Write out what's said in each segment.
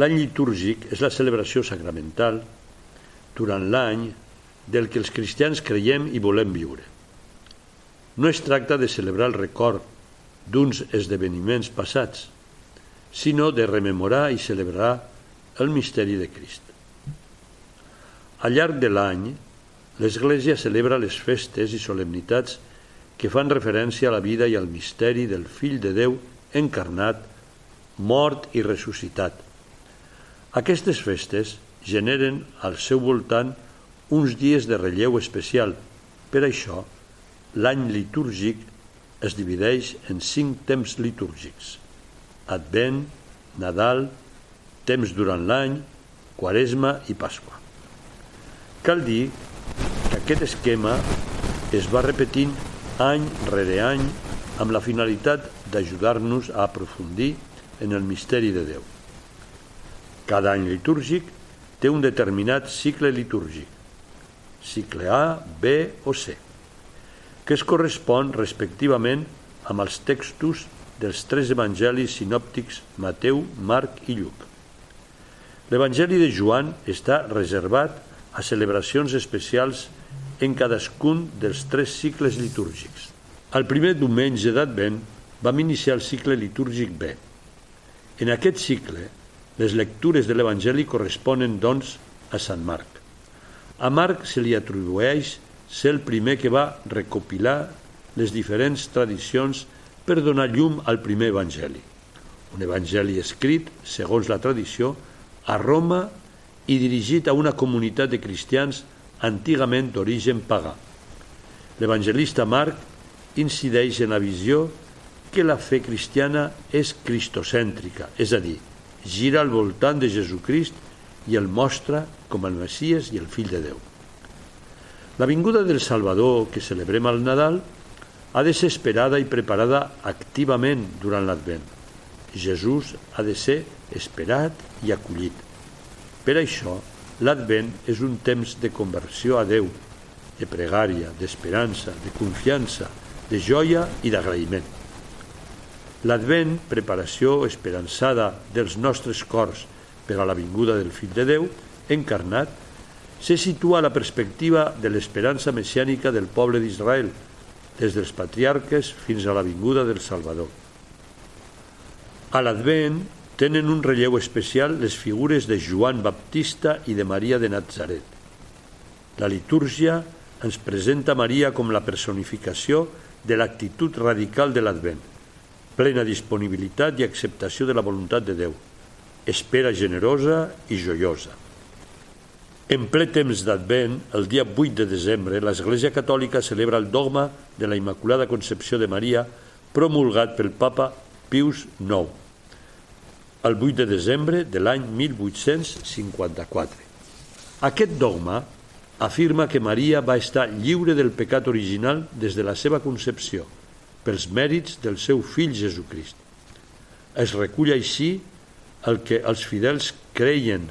L'any litúrgic és la celebració sacramental durant l'any del que els cristians creiem i volem viure. No es tracta de celebrar el record d'uns esdeveniments passats, sinó de rememorar i celebrar el misteri de Crist. Al llarg de l'any, l'Església celebra les festes i solemnitats que fan referència a la vida i al misteri del Fill de Déu encarnat, mort i ressuscitat. Aquestes festes generen al seu voltant uns dies de relleu especial. Per això, l'any litúrgic es divideix en cinc temps litúrgics. Advent, Nadal, temps durant l'any, Quaresma i Pasqua. Cal dir que aquest esquema es va repetint any rere any amb la finalitat d'ajudar-nos a aprofundir en el misteri de Déu. Cada any litúrgic té un determinat cicle litúrgic, cicle A, B o C, que es correspon respectivament amb els textos dels tres evangelis sinòptics Mateu, Marc i Lluc. L'Evangeli de Joan està reservat a celebracions especials en cadascun dels tres cicles litúrgics. El primer diumenge d'Advent vam iniciar el cicle litúrgic B. En aquest cicle, les lectures de l'Evangeli corresponen, doncs, a Sant Marc. A Marc se li atribueix ser el primer que va recopilar les diferents tradicions per donar llum al primer Evangeli. Un Evangeli escrit, segons la tradició, a Roma i dirigit a una comunitat de cristians antigament d'origen pagà. L'evangelista Marc incideix en la visió que la fe cristiana és cristocèntrica, és a dir, gira al voltant de Jesucrist i el mostra com el Messies i el fill de Déu. La vinguda del Salvador que celebrem al Nadal ha de ser esperada i preparada activament durant l'Advent. Jesús ha de ser esperat i acollit. Per això, l'Advent és un temps de conversió a Déu, de pregària, d'esperança, de confiança, de joia i d'agraïment. L'Advent, preparació esperançada dels nostres cors per a la vinguda del Fill de Déu, encarnat, se situa a la perspectiva de l'esperança messiànica del poble d'Israel, des dels patriarques fins a la vinguda del Salvador. A l'Advent tenen un relleu especial les figures de Joan Baptista i de Maria de Nazaret. La litúrgia ens presenta Maria com la personificació de l'actitud radical de l'Advent plena disponibilitat i acceptació de la voluntat de Déu, espera generosa i joiosa. En ple temps d'Advent, el dia 8 de desembre, l'Església Catòlica celebra el dogma de la Immaculada Concepció de Maria promulgat pel papa Pius IX, el 8 de desembre de l'any 1854. Aquest dogma afirma que Maria va estar lliure del pecat original des de la seva concepció – pels mèrits del seu fill Jesucrist. Es recull així el que els fidels creien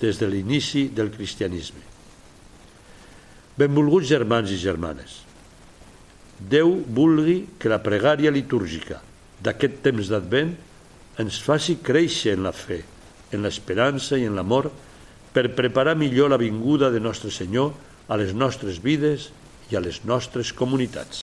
des de l'inici del cristianisme. Benvolguts germans i germanes, Déu vulgui que la pregària litúrgica d'aquest temps d'Advent ens faci créixer en la fe, en l'esperança i en l'amor per preparar millor la vinguda de Nostre Senyor a les nostres vides i a les nostres comunitats.